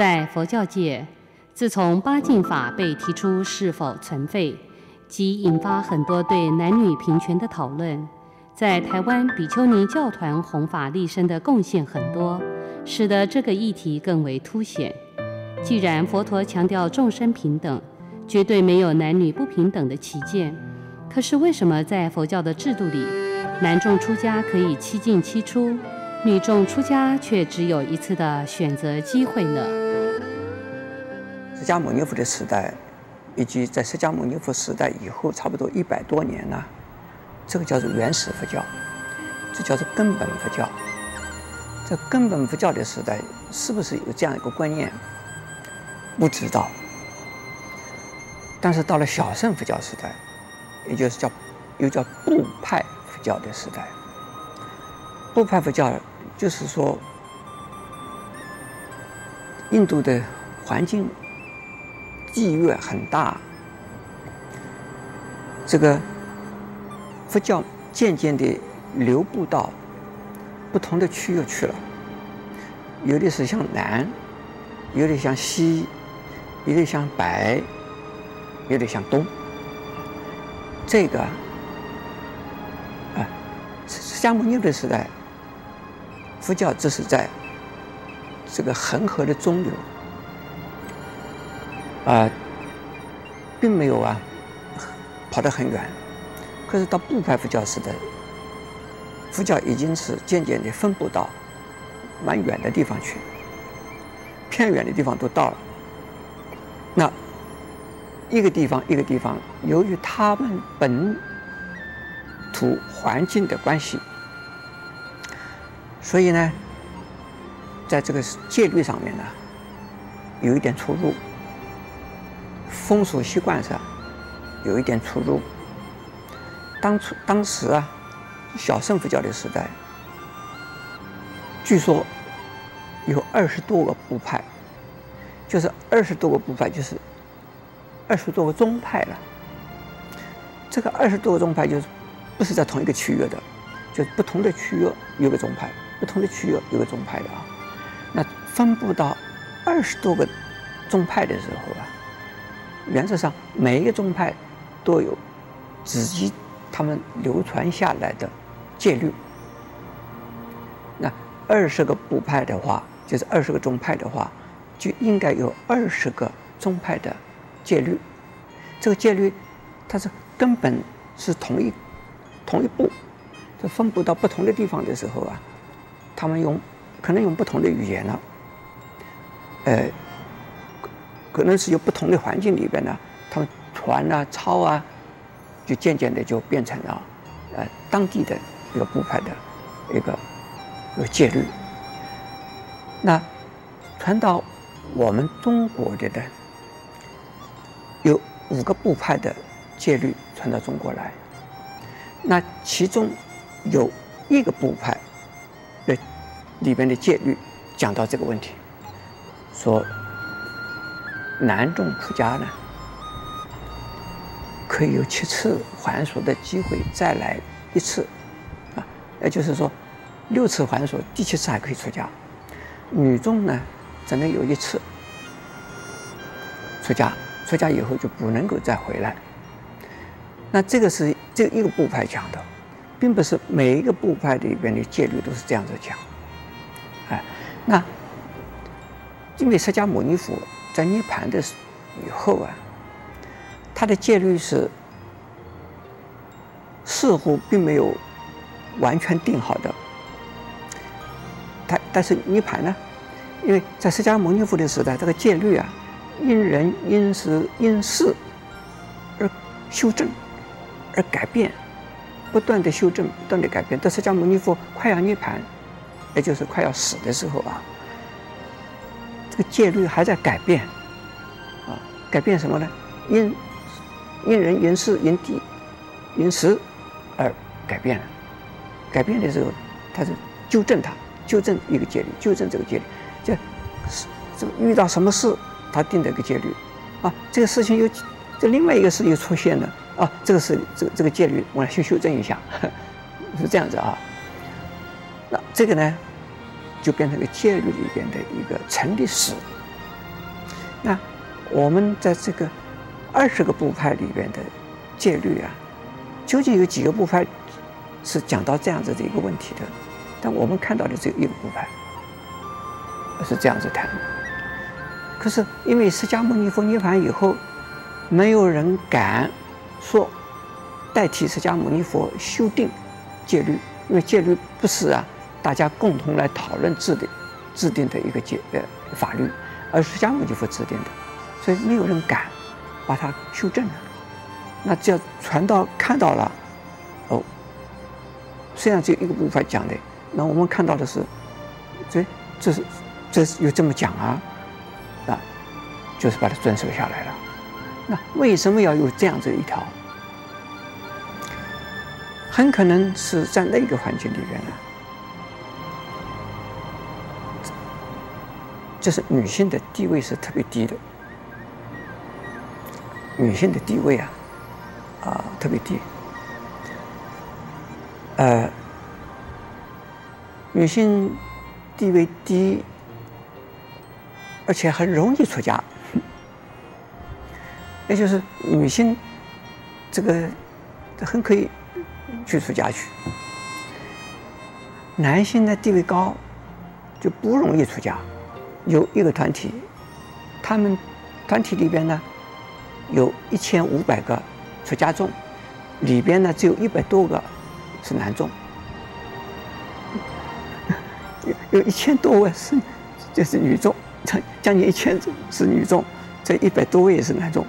在佛教界，自从八敬法被提出是否存废，即引发很多对男女平权的讨论。在台湾比丘尼教团弘法立身的贡献很多，使得这个议题更为凸显。既然佛陀强调众生平等，绝对没有男女不平等的起见，可是为什么在佛教的制度里，男众出家可以七进七出，女众出家却只有一次的选择机会呢？释迦牟尼佛的时代，以及在释迦牟尼佛时代以后，差不多一百多年了。这个叫做原始佛教，这叫做根本佛教。在根本佛教的时代，是不是有这样一个观念？不知道。但是到了小乘佛教时代，也就是叫又叫部派佛教的时代，部派佛教就是说，印度的环境地域很大，这个。佛教渐渐地流布到不同的区域去了，有的是向南，有的向西，有的向北，有的向东。这个啊，释迦牟尼的时代，佛教只是在这个恒河的中流，啊，并没有啊跑得很远。可是到部派佛教时代，佛教已经是渐渐地分布到蛮远的地方去，偏远的地方都到了。那一个地方一个地方，由于他们本土环境的关系，所以呢，在这个戒律上面呢，有一点出入，风俗习惯上有一点出入。当初当时啊，小圣佛教的时代，据说有二十多个部派，就是二十多个部派，就是二十多个宗派了。这个二十多个宗派就是不是在同一个区域的，就是不同的区域有个宗派，不同的区域有个宗派的啊。那分布到二十多个宗派的时候啊，原则上每一个宗派都有自己。他们流传下来的戒律，那二十个部派的话，就是二十个宗派的话，就应该有二十个宗派的戒律。这个戒律，它是根本是同一同一部，就分布到不同的地方的时候啊，他们用可能用不同的语言了，呃，可能是有不同的环境里边呢，他们传啊抄啊。就渐渐的就变成了，呃，当地的一个部派的一个一个戒律。那传到我们中国的呢，有五个部派的戒律传到中国来。那其中有一个部派的里边的戒律讲到这个问题，说男众出家呢。可以有七次还俗的机会再来一次，啊，也就是说，六次还俗，第七次还可以出家。女众呢，只能有一次出家，出家以后就不能够再回来。那这个是这一个部派讲的，并不是每一个部派里边的戒律都是这样子讲。哎，那因为释迦牟尼佛在涅槃的以后啊。他的戒律是似乎并没有完全定好的，他但是涅槃呢？因为在释迦牟尼佛的时代，这个戒律啊，因人因时因事而修正，而改变，不断的修正，不断的改变。到释迦牟尼佛快要涅槃，也就是快要死的时候啊，个戒律还在改变，啊，改变什么呢？因因人因事因地因时而改变了，改变的时候，他是纠正他，纠正一个戒律，纠正这个戒律，这是这遇到什么事，他定的一个戒律，啊，这个事情又这另外一个事又出现了，啊，这个是这个这个戒律，我来修修正一下，是这样子啊。那这个呢，就变成一个戒律里边的一个成立史，那我们在这个二十个部派里边的戒律啊，究竟有几个部派是讲到这样子的一个问题的？但我们看到的只有一个部派是这样子谈的。可是因为释迦牟尼佛涅槃以后，没有人敢说代替释迦牟尼佛修订戒律，因为戒律不是啊大家共同来讨论制定制定的一个解呃法律，而释迦牟尼佛制定的，所以没有人敢把它修正了。那只要传道看到了，哦，虽然只有一个部分讲的，那我们看到的是，这这是这是有这么讲啊，啊，就是把它遵守下来了。那为什么要有这样子一条？很可能是在那个环境里面呢，就是女性的地位是特别低的，女性的地位啊。啊，特别低。呃，女性地位低，而且很容易出家，也就是女性这个很可以去出家去。男性的地位高，就不容易出家。有一个团体，他们团体里边呢，有一千五百个。出家众里边呢，只有一百多个是男众，有 有一千多位是就是女众，将 将近一千是女众，这一百多位也是男众，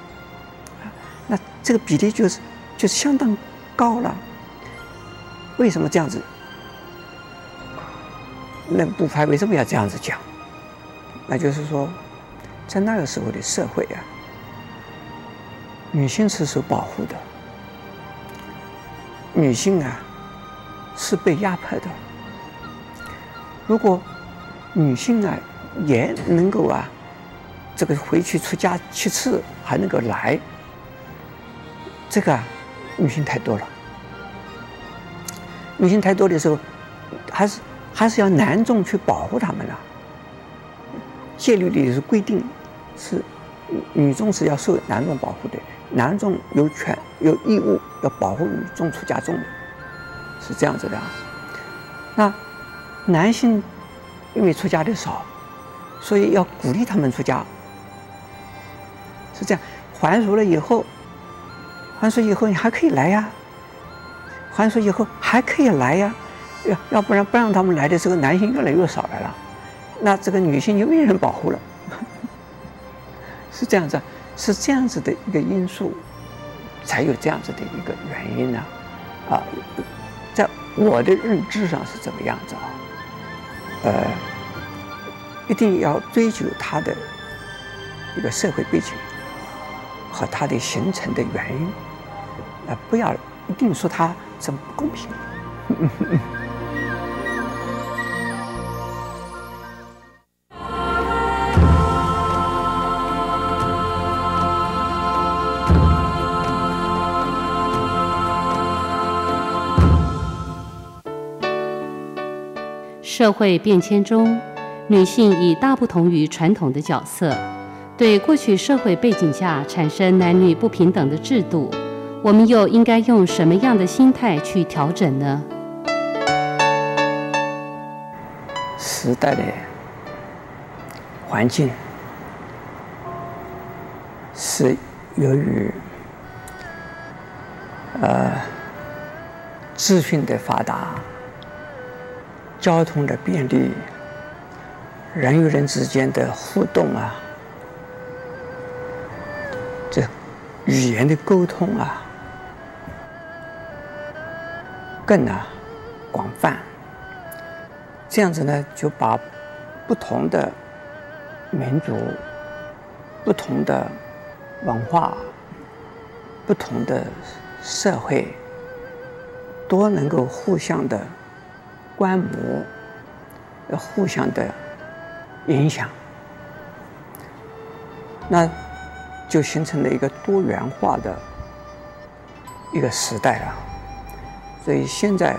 那这个比例就是就相当高了。为什么这样子？那部派为什么要这样子讲？那就是说，在那个时候的社会啊。女性是受保护的，女性啊是被压迫的。如果女性啊也能够啊这个回去出家七次还能够来，这个啊女性太多了。女性太多的时候，还是还是要男众去保护她们啊。戒律里是规定，是女众是要受男众保护的。男众有权有义务要保护女众出家众，是这样子的啊。那男性因为出家的少，所以要鼓励他们出家，是这样。还俗了以后，还俗以后你还可以来呀，还俗以后还可以来呀，要要不然不让他们来的时候，男性越来越少来了，那这个女性就没人保护了，是这样子。是这样子的一个因素，才有这样子的一个原因呢，啊，在我的认知上是这个样子啊，呃，一定要追究他的一个社会背景和它的形成的原因，啊，不要一定说它这么不公平。社会变迁中，女性已大不同于传统的角色。对过去社会背景下产生男女不平等的制度，我们又应该用什么样的心态去调整呢？时代的环境是由于呃资讯的发达。交通的便利，人与人之间的互动啊，这语言的沟通啊，更啊广泛。这样子呢，就把不同的民族、不同的文化、不同的社会，都能够互相的。观摩，互相的影响，那就形成了一个多元化的一个时代了。所以现在，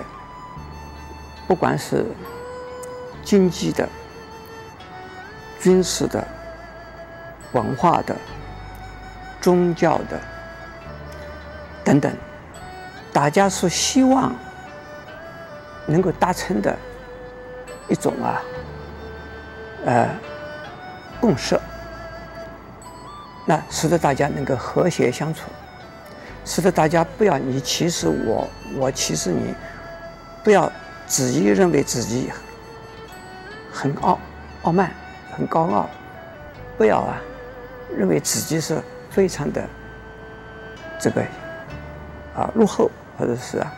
不管是经济的、军事的、文化的、宗教的等等，大家是希望能够达成的一种啊，呃，共识，那使得大家能够和谐相处，使得大家不要你歧视我，我歧视你，不要自己认为自己很傲傲慢、很高傲，不要啊认为自己是非常的这个啊落后，或者是啊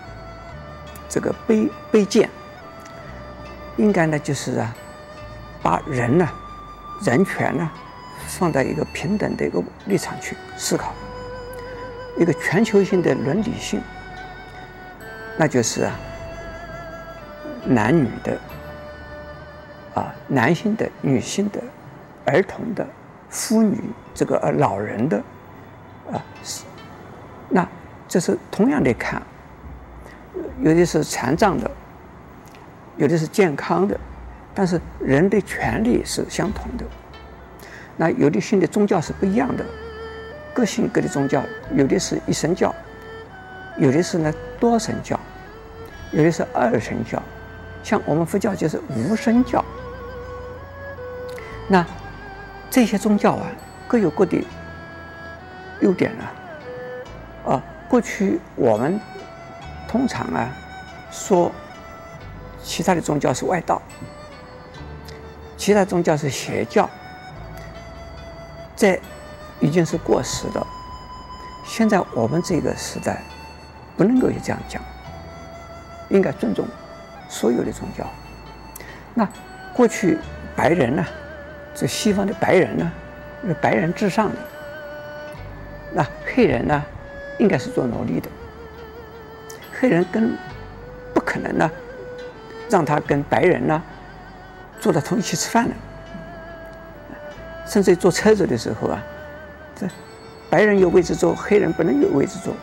这个卑卑贱，应该呢就是啊把人呢。人权呢，放在一个平等的一个立场去思考，一个全球性的伦理性，那就是啊，男女的，啊，男性的、女性的、儿童的、妇女这个老人的，啊，那这是同样的看，有的是残障的，有的是健康的。但是人的权利是相同的，那有的信的宗教是不一样的，各信各的宗教，有的是一神教，有的是呢多神教，有的是二神教，像我们佛教就是无神教。那这些宗教啊，各有各的优点啊。啊，过去我们通常啊说其他的宗教是外道。其他宗教是邪教，这已经是过时的。现在我们这个时代，不能够这样讲，应该尊重所有的宗教。那过去白人呢，这西方的白人呢，是白人至上的。那黑人呢，应该是做奴隶的。黑人跟不可能呢，让他跟白人呢。坐到同一起吃饭的，甚至坐车子的时候啊，这白人有位置坐，黑人不能有位置坐，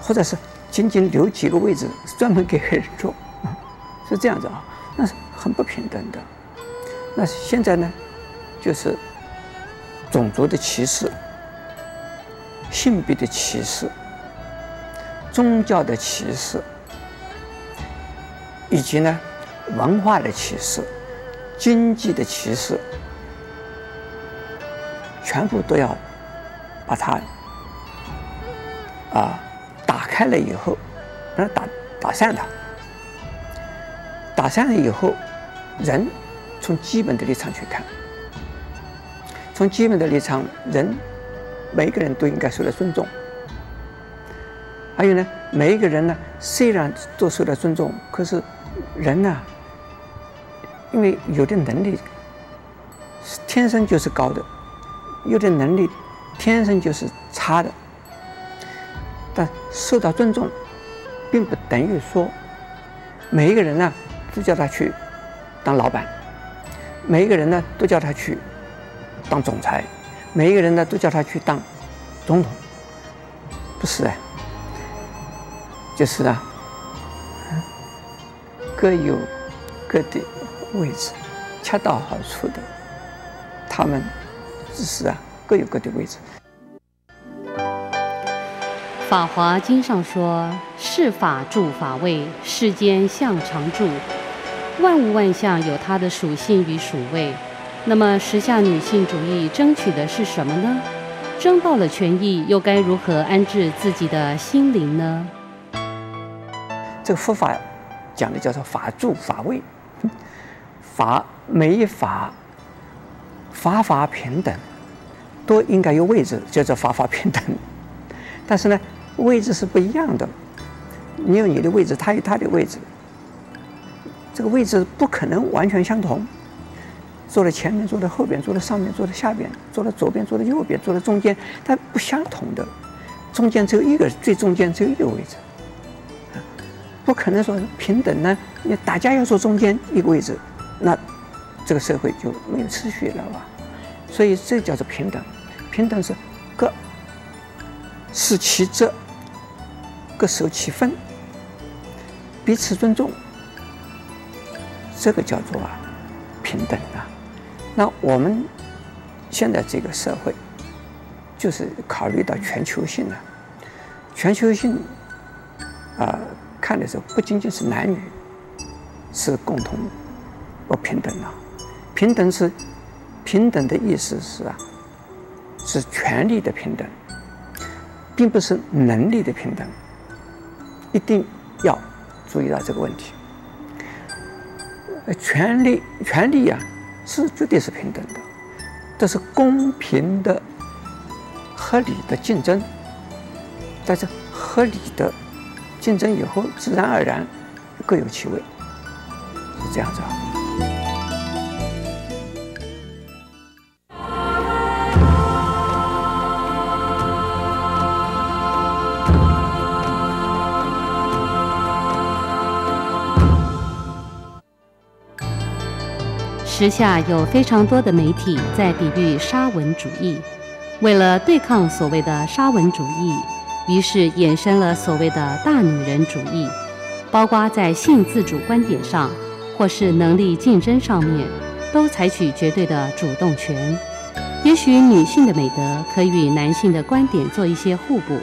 或者是仅仅留几个位置专门给黑人坐，是这样子啊，那是很不平等的。那现在呢，就是种族的歧视、性别的歧视、宗教的歧视，以及呢文化的歧视。经济的歧视，全部都要把它啊打开了以后，把它打打散它。打散了以后，人从基本的立场去看，从基本的立场，人每个人都应该受到尊重。还有呢，每一个人呢，虽然都受到尊重，可是人呢？因为有的能力天生就是高的，有的能力天生就是差的。但受到尊重，并不等于说每一个人呢都叫他去当老板，每一个人呢都叫他去当总裁，每一个人呢都叫他去当总统，不是的，就是啊，各有各的。位置恰到好处的，他们只是啊各有各的位置。《法华经》上说：“是法住法位，世间相常住，万物万象有它的属性与属位。”那么，时下女性主义争取的是什么呢？争到了权益，又该如何安置自己的心灵呢？这个佛法讲的叫做“法住法位”。法每一法，法法平等，都应该有位置，叫做法法平等。但是呢，位置是不一样的，你有你的位置，他有他的位置，这个位置不可能完全相同。坐在前面，坐在后边，坐在上面，坐在下边，坐在左边，坐在右边，坐在中间，它不相同的。中间只有一个，最中间只有一个位置，不可能说平等呢。你大家要坐中间一个位置。那这个社会就没有秩序了吧？所以这叫做平等。平等是各司其职，各守其分，彼此尊重。这个叫做啊平等啊。那我们现在这个社会，就是考虑到全球性了。全球性啊、看的时候不仅仅是男女是共同不平等了，平等是平等的意思是啊，是权利的平等，并不是能力的平等。一定要注意到这个问题。权利权利啊，是绝对是平等的。这是公平的、合理的竞争，但是合理的竞争以后，自然而然各有其位，是这样子啊。时下有非常多的媒体在比喻沙文主义，为了对抗所谓的沙文主义，于是衍生了所谓的大女人主义，包括在性自主观点上，或是能力竞争上面，都采取绝对的主动权。也许女性的美德可以与男性的观点做一些互补，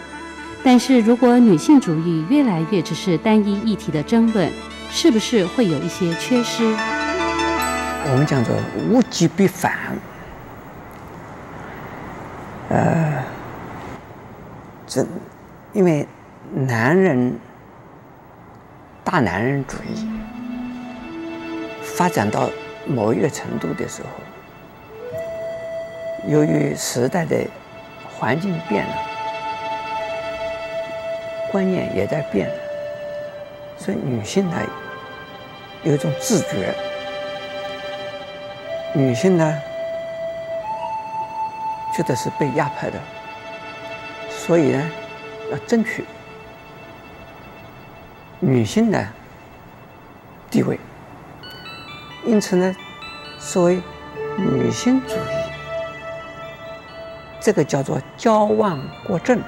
但是如果女性主义越来越只是单一议题的争论，是不是会有一些缺失？我们讲的物极必反，呃，这因为男人大男人主义发展到某一个程度的时候，由于时代的环境变了，观念也在变，所以女性呢有一种自觉。女性呢，觉得是被压迫的，所以呢，要争取女性的地位。因此呢，所谓女性主义，这个叫做矫枉过正。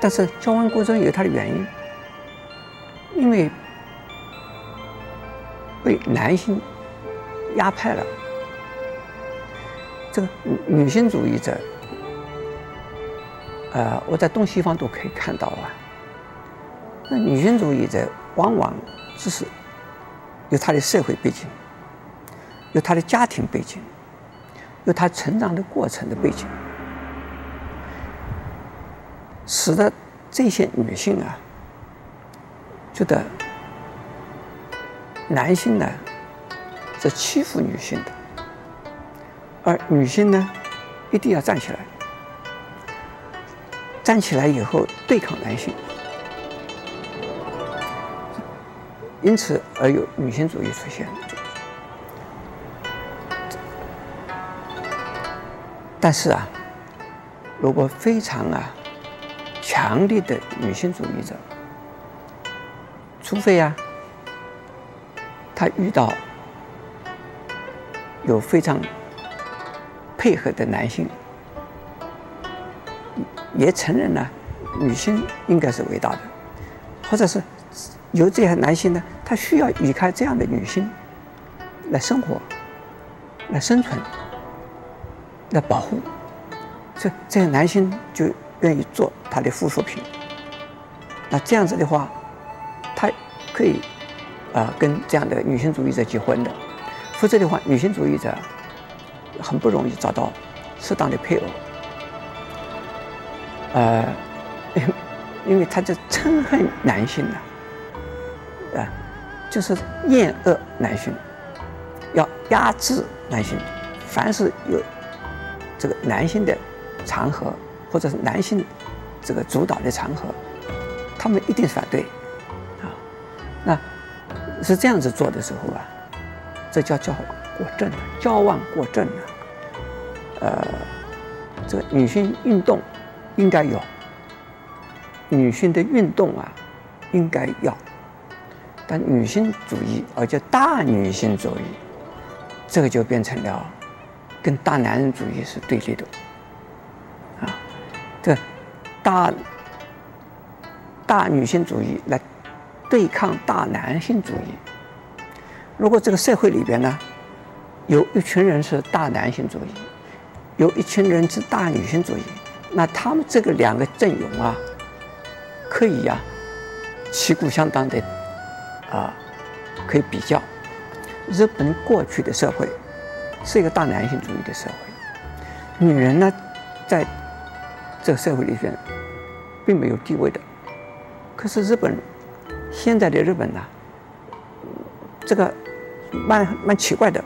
但是矫枉过正有它的原因，因为被男性。压迫了，这个女性主义者，呃，我在东西方都可以看到啊。那女性主义者往往只是有她的社会背景，有她的家庭背景，有她成长的过程的背景，使得这些女性啊，觉得男性呢。是欺负女性的，而女性呢，一定要站起来，站起来以后对抗男性，因此而有女性主义出现。但是啊，如果非常啊强烈的女性主义者，除非啊，他遇到。有非常配合的男性，也承认了女性应该是伟大的，或者是有这些男性呢，他需要离开这样的女性来生活、来生存、来保护，这这些男性就愿意做他的附属品。那这样子的话，他可以啊、呃、跟这样的女性主义者结婚的。否则的话，女性主义者很不容易找到适当的配偶。呃，因为他就憎恨男性的，啊，就是厌恶男性，要压制男性。凡是有这个男性的场合，或者是男性这个主导的场合，他们一定反对。啊，那是这样子做的时候啊。这叫矫过正，矫枉过正啊！呃，这个女性运动应该有，女性的运动啊，应该要，但女性主义，而且大女性主义，这个就变成了跟大男人主义是对立的啊！这大大女性主义来对抗大男性主义。如果这个社会里边呢，有一群人是大男性主义，有一群人是大女性主义。那他们这个两个阵营啊，可以呀、啊，旗鼓相当的啊，可以比较。日本过去的社会是一个大男性主义的社会，女人呢，在这个社会里边并没有地位的。可是日本现在的日本呢，这个蛮蛮奇怪的，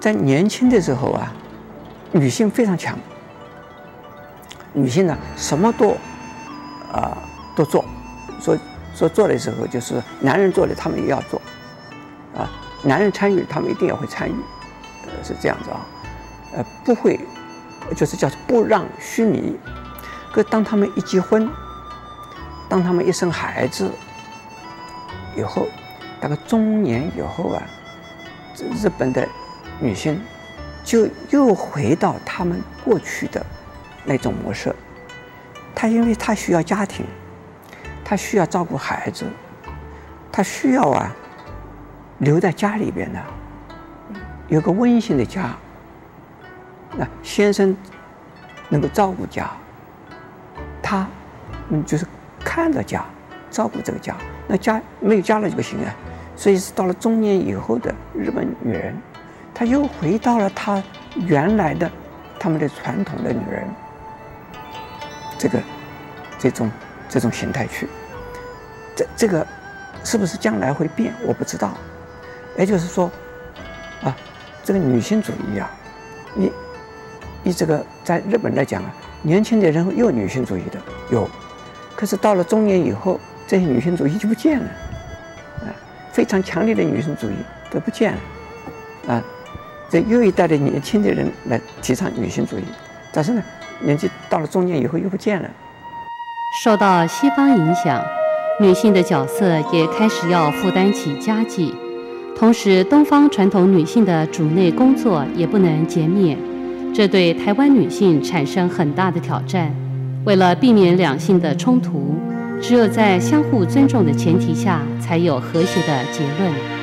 在年轻的时候啊，女性非常强，女性呢什么都啊、都做，说说做的时候就是男人做的，他们也要做。啊，男人参与，他们一定要会参与，呃，是这样子啊，呃，不会，就是叫不让须弥。可当他们一结婚，当他们一生孩子以后，大概中年以后啊，日本的女性就又回到他们过去的那种模式。她因为她需要家庭，她需要照顾孩子，她需要啊。留在家里边呢，有个温馨的家。那先生能够照顾家，他嗯就是看着家，照顾这个家。那家没有家了就不行啊。所以是到了中年以后的日本女人，她又回到了她原来的他们的传统的女人这个这种这种形态去。这这个是不是将来会变？我不知道。也就是说，啊，这个女性主义啊，你，你这个在日本来讲啊，年轻的人又有女性主义的有，可是到了中年以后，这些女性主义就不见了，啊，非常强烈的女性主义都不见了，啊，这又一代的年轻的人来提倡女性主义，但是呢，年纪到了中年以后又不见了。受到西方影响，女性的角色也开始要负担起家计。同时，东方传统女性的主内工作也不能减免，这对台湾女性产生很大的挑战。为了避免两性的冲突，只有在相互尊重的前提下，才有和谐的结论。